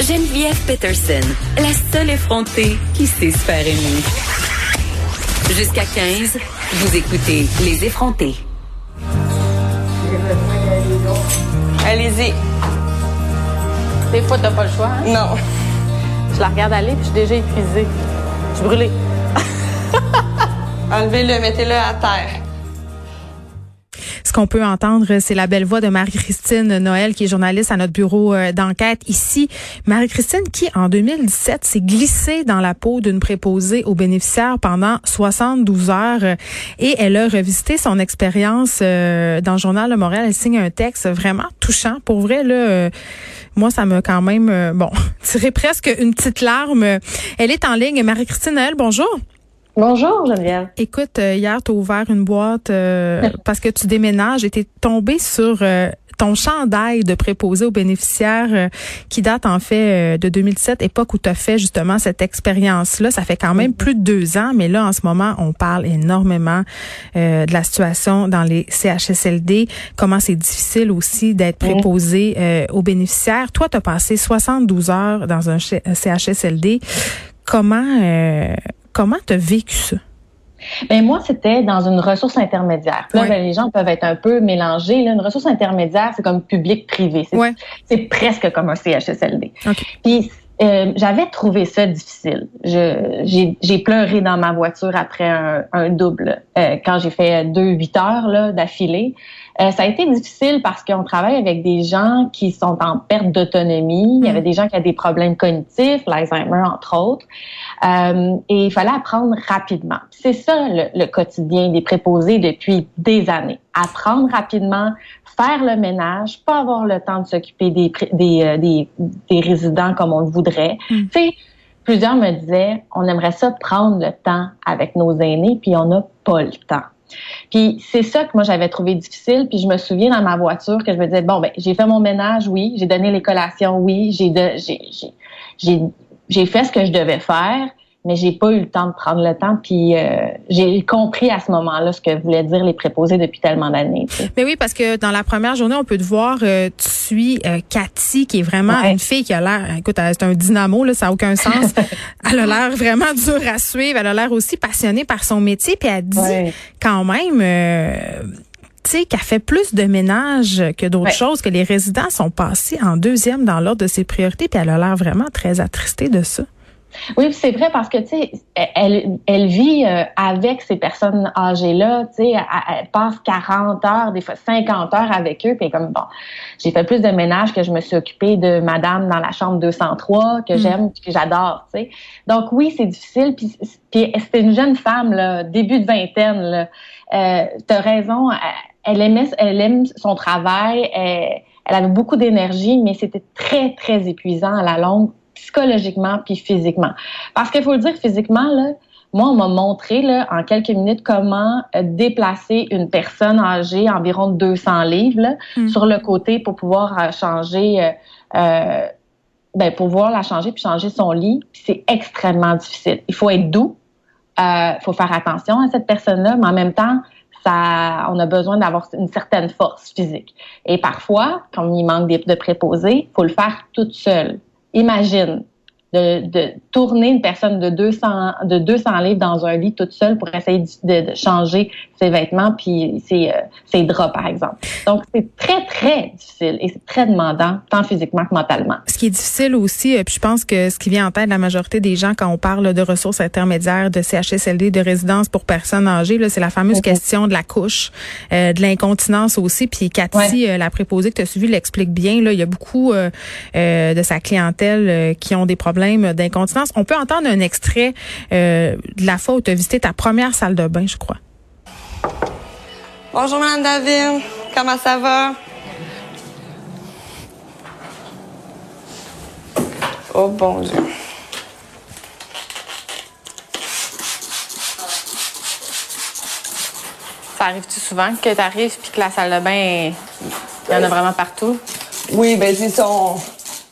Geneviève Peterson, la seule effrontée qui sait se faire aimer. Jusqu'à 15, vous écoutez Les effrontés. Allez-y. Des fois, t'as pas le choix. hein? Non. Je la regarde aller, puis je suis déjà épuisée. Je suis brûlée. Enlevez-le, mettez-le à terre. Ce qu'on peut entendre, c'est la belle voix de Marie-Christine Noël, qui est journaliste à notre bureau euh, d'enquête ici. Marie-Christine qui, en 2017, s'est glissée dans la peau d'une préposée aux bénéficiaires pendant 72 heures euh, et elle a revisité son expérience euh, dans le journal de Montréal. Elle signe un texte vraiment touchant. Pour vrai, là, moi, ça m'a quand même, bon, tiré presque une petite larme. Elle est en ligne. Marie-Christine Noël, bonjour. Bonjour Geneviève. Écoute, euh, hier, tu as ouvert une boîte euh, parce que tu déménages et tu es tombé sur euh, ton chandail de préposé aux bénéficiaires euh, qui date en fait euh, de 2007, époque où tu as fait justement cette expérience-là. Ça fait quand même plus de deux ans, mais là, en ce moment, on parle énormément euh, de la situation dans les CHSLD, comment c'est difficile aussi d'être préposé euh, aux bénéficiaires. Toi, tu as passé 72 heures dans un ch- CHSLD. Comment euh, comment tu as vécu ça? Ben moi, c'était dans une ressource intermédiaire. Là, ben, les gens peuvent être un peu mélangés. Là. Une ressource intermédiaire, c'est comme public-privé. C'est presque comme un CHSLD. Puis euh, j'avais trouvé ça difficile. J'ai pleuré dans ma voiture après un, un double euh, quand j'ai fait deux huit heures d'affilée. Euh, ça a été difficile parce qu'on travaille avec des gens qui sont en perte d'autonomie. Il y avait des gens qui avaient des problèmes cognitifs, l'Alzheimer entre autres. Euh, et il fallait apprendre rapidement. C'est ça le, le quotidien des préposés depuis des années. Apprendre rapidement, faire le ménage, pas avoir le temps de s'occuper des, des, euh, des, des résidents comme on le voudrait. Mm. Tu sais, plusieurs me disaient, on aimerait ça prendre le temps avec nos aînés, puis on n'a pas le temps. Puis c'est ça que moi j'avais trouvé difficile. Puis je me souviens dans ma voiture que je me disais bon ben j'ai fait mon ménage, oui, j'ai donné les collations, oui, j'ai j'ai j'ai fait ce que je devais faire, mais j'ai pas eu le temps de prendre le temps. Puis euh, j'ai compris à ce moment-là ce que voulaient dire les préposés depuis tellement d'années. tu sais. Mais oui, parce que dans la première journée, on peut te voir, euh, tu suis euh, Cathy, qui est vraiment Ouais. une fille qui a l'air, écoute, c'est un dynamo, là, ça n'a aucun sens. elle a l'air vraiment dure à suivre. Elle a l'air aussi passionnée par son métier. Puis elle dit Ouais. quand même, sais, qu'elle fait plus de ménage que d'autres Ouais. choses, que les résidents sont passés en deuxième dans l'ordre de ses priorités. Puis elle a l'air vraiment très attristée de ça. Oui, puis c'est vrai parce que tu sais, elle, elle vit euh, avec ces personnes âgées-là, tu sais, elle, elle passe 40 heures, des fois 50 heures avec eux, puis comme bon, j'ai fait plus de ménage que je me suis occupée de madame dans la chambre 203 que Mm. j'aime, que j'adore, tu sais. Donc oui, c'est difficile puis, puis c'était une jeune femme là, début de vingtaine là. Euh, t'as raison, elle, elle aimait elle aime son travail, elle, elle avait beaucoup d'énergie, mais c'était très très épuisant à la longue psychologiquement puis physiquement. Parce qu'il faut le dire physiquement là, moi on m'a montré là en quelques minutes comment euh, déplacer une personne âgée environ de 200 livres là, Mm. sur le côté pour pouvoir euh, changer euh, euh, ben pour pouvoir la changer puis changer son lit, c'est extrêmement difficile. Il faut être doux, il faut faire attention à cette personne-là, mais en même temps on a besoin d'avoir une certaine force physique. Et parfois, comme il manque de, préposés, faut le faire toute seule. Imagine de, tourner une personne de 200 de 200 livres dans un lit toute seule pour essayer de changer ses vêtements puis ses, euh, ses draps par exemple. Donc c'est très très difficile et c'est très demandant tant physiquement que mentalement. Ce qui est difficile aussi, euh, puis je pense que ce qui vient en tête de la majorité des gens quand on parle de ressources intermédiaires, de CHSLD, de résidence pour personnes âgées, c'est la fameuse question de la couche, euh, de l'incontinence aussi. Puis Cathy, euh, la préposée que tu as suivie, l'explique bien. Là, il y a beaucoup euh, euh, de sa clientèle euh, qui ont des problèmes d'incontinence. On peut entendre un extrait euh, de la fois où tu as visité ta première salle de bain, je crois. Bonjour, Madame David. Comment ça va? Oh, bon Dieu. Ça arrive-tu souvent que tu arrives puis que la salle de bain, il y en a vraiment partout? Oui, ben, ils sont.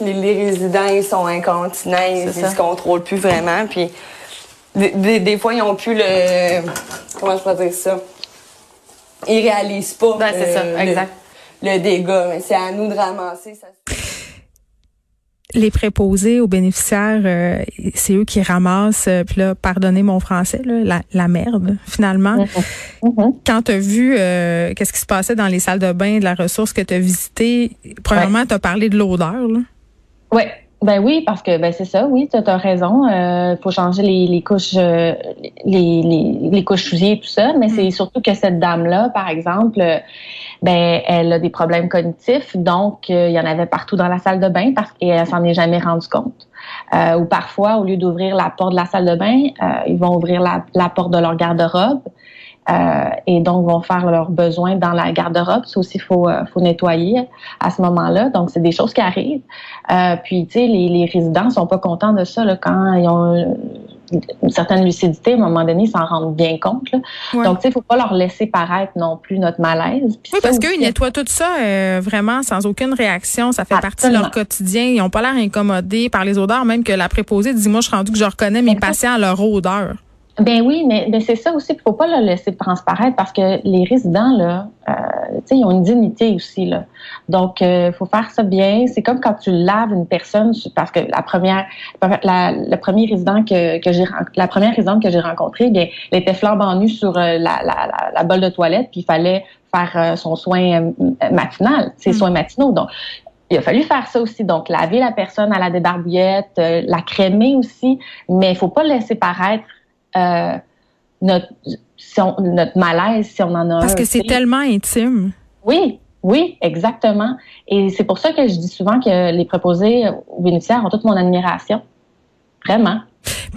Les, les résidents, ils sont incontinents, ils, C'est ils ça. se contrôlent plus vraiment. Puis, des, des- des fois, ils ont plus le. Comment je peux dire ça? Ils réalisent pas. Ben, c'est euh, ça, le- exact. Le, dégât. Mais c'est à nous de ramasser ça. les préposés aux bénéficiaires, euh, c'est eux qui ramassent, euh, puis là, pardonnez mon français, là, la, merde, finalement. Mm-hmm. Mm-hmm. Quand tu as vu euh, qu'est-ce qui se passait dans les salles de bain, de la ressource que tu as visitée, premièrement, tu as parlé de l'odeur. Oui, ben oui, parce que ben c'est ça, oui, tu as raison. Il faut changer les, les couches les, les, les, couches souillées et tout ça, mais mm. c'est surtout que cette dame-là, par exemple, ben elle a des problèmes cognitifs, donc euh, il y en avait partout dans la salle de bain parce qu'elle s'en est jamais rendue compte. Euh, ou parfois, au lieu d'ouvrir la porte de la salle de bain, euh, ils vont ouvrir la, la porte de leur garde-robe. Euh, et donc vont faire leurs besoins dans la garde-robe. Ça aussi, faut faut nettoyer à ce moment-là. Donc c'est des choses qui arrivent. Euh, puis tu sais, les, les résidents sont pas contents de ça là, quand ils ont une certaine lucidité, à un moment donné, ils s'en rendent bien compte. Donc, tu sais, il faut pas leur laisser paraître non plus notre malaise. oui, parce qu'ils nettoient tout ça euh, vraiment sans aucune réaction. Ça fait partie de leur quotidien. Ils n'ont pas l'air incommodés par les odeurs, même que la préposée dit, moi, je suis rendu que je reconnais mes patients à leur odeur. Ben oui, mais, mais c'est ça aussi. Il faut pas le laisser transparaître parce que les résidents là, euh, tu sais, ils ont une dignité aussi là. Donc, il euh, faut faire ça bien. C'est comme quand tu laves une personne parce que la première, la, le premier résident que, que j'ai, la première résidente que j'ai rencontrée, bien, elle était flambant nue sur euh, la, la, la, bolle de toilette, puis il fallait faire euh, son soin matinal, ses mm. soins matinaux. Donc, il a fallu faire ça aussi. Donc, laver la personne à la débarbouillette, la crémer aussi, mais il faut pas laisser paraître euh, notre, notre malaise si on en a Parce que c'est tellement intime. Oui, oui, exactement. Et c'est pour ça que je dis souvent que les préposés aux bénéficiaires ont toute mon admiration. Vraiment.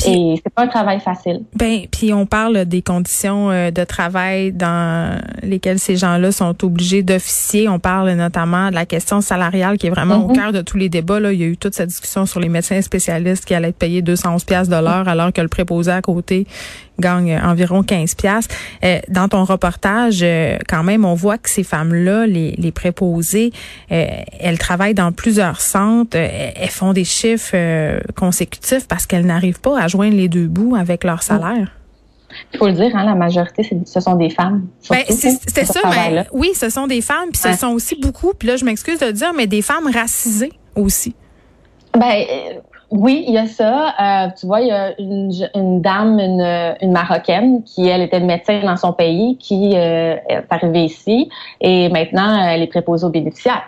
Et c'est pas un travail facile. Ben, puis on parle des conditions euh, de travail dans lesquelles ces gens-là sont obligés d'officier. On parle notamment de la question salariale qui est vraiment au mhm. cœur de tous les débats. Là. Il y a eu toute cette discussion sur les médecins spécialistes qui allaient être payés 211 pièces de l'heure alors que le préposé à côté gagne environ 15 pièces. Euh, dans ton reportage, euh, quand même, on voit que ces femmes-là, les, les préposées, elles travaillent dans plusieurs centres. elles font des chiffres consécutifs parce qu'elles n'arrivent pas à joindre les deux bouts avec leur salaire? Il faut le dire, hein, la majorité, ce sont des femmes. Ben, c'est ça, mais oui, ce sont des femmes, puis ce sont aussi beaucoup, puis là, je m'excuse de le dire, mais des femmes racisées aussi. Ben, euh, oui, il y a ça. Euh, tu vois, il y a une, dame, une, Marocaine, qui, elle, était médecin dans son pays, qui euh, est arrivée ici, et maintenant, elle est préposée aux bénéficiaires.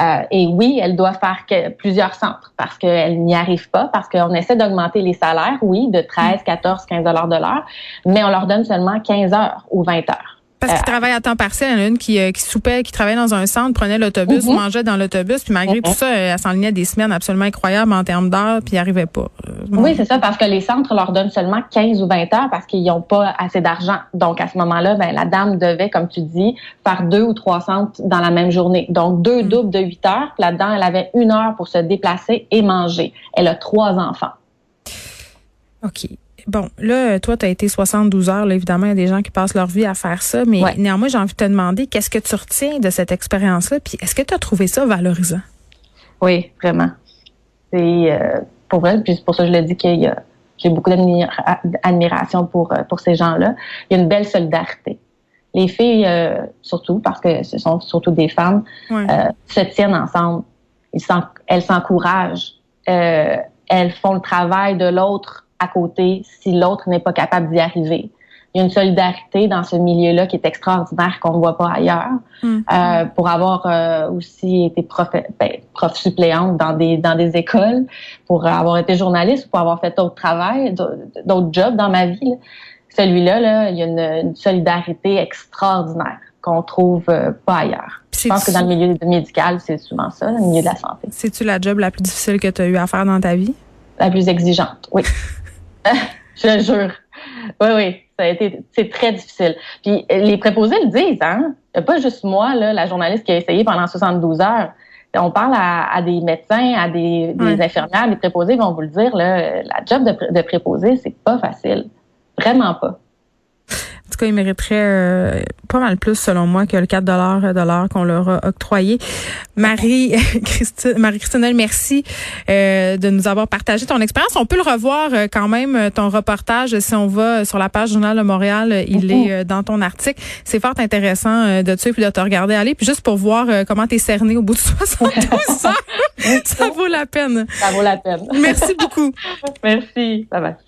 Euh, et oui, elle doit faire plusieurs centres parce qu'elle n'y arrive pas, parce qu'on essaie d'augmenter les salaires, oui, de 13, 14, 15 dollars de l'heure, mais on leur donne seulement 15 heures ou 20 heures. Parce qu'ils euh, travaillent à temps partiel. Il y en a une qui, euh, qui soupait, qui travaillait dans un centre, prenait l'autobus, mhm. mangeait dans l'autobus, puis malgré tout mhm. ça, elle s'enlignait des semaines absolument incroyables en termes d'heures, puis n'y arrivait pas. Euh, oui, c'est ça, parce que les centres leur donnent seulement 15 ou 20 heures parce qu'ils n'ont pas assez d'argent. Donc, à ce moment-là, ben, la dame devait, comme tu dis, faire deux ou trois centres dans la même journée. Donc, deux mhm. doubles de 8 heures. Là-dedans, elle avait une heure pour se déplacer et manger. Elle a trois enfants. OK. Bon, là, toi, tu as été 72 heures. Là, évidemment, il y a des gens qui passent leur vie à faire ça. Mais néanmoins, j'ai envie de te demander, qu'est-ce que tu retiens de cette expérience-là? Puis est-ce que tu as trouvé ça valorisant? Oui, vraiment. C'est euh, pour vrai, puis c'est pour ça que je le dis qu'il y a j'ai beaucoup d'admiration pour, euh, pour ces gens-là. Il y a une belle solidarité. Les filles, euh, surtout, parce que ce sont surtout des femmes, se tiennent ensemble. Ils elles s'encouragent. elles font le travail de l'autre à côté si l'autre n'est pas capable d'y arriver. Il y a une solidarité dans ce milieu-là qui est extraordinaire qu'on ne voit pas ailleurs. Mm. Euh, pour avoir euh, aussi été prof, ben, prof suppléante dans des dans des écoles, pour avoir été journaliste, pour avoir fait d'autres travail, d'autres jobs dans ma vie, celui-là, là, il y a une, solidarité extraordinaire qu'on trouve euh, pas ailleurs. Je pense que dans le milieu médical, c'est souvent ça, le milieu de la santé. C'est-tu la job la plus difficile que tu as eu à faire dans ta vie? La plus exigeante, oui. je le jure. Oui, oui, ça a été, c'est très difficile. Puis les préposés le disent, hein. Il pas juste moi, là, la journaliste qui a essayé pendant 72 heures. On parle à, des médecins, à des, infirmières, des préposés vont vous le dire, là, la job de, de préposé, c'est pas facile. Vraiment pas. Tout cas, ils mériteraient euh, pas mal plus, selon moi, que le 4 de l'heure qu'on leur a octroyé. Marie Christine, Marie merci euh, de nous avoir partagé ton expérience. On peut le revoir euh, quand même, ton reportage, si on va sur la page Journal de Montréal, il est dans ton article. C'est fort intéressant de te suivre et de te regarder aller. Puis juste pour voir comment tu es cerné au bout de 72 heures. Ça vaut la peine. Ça vaut la peine. Merci beaucoup. Merci. Bye bye.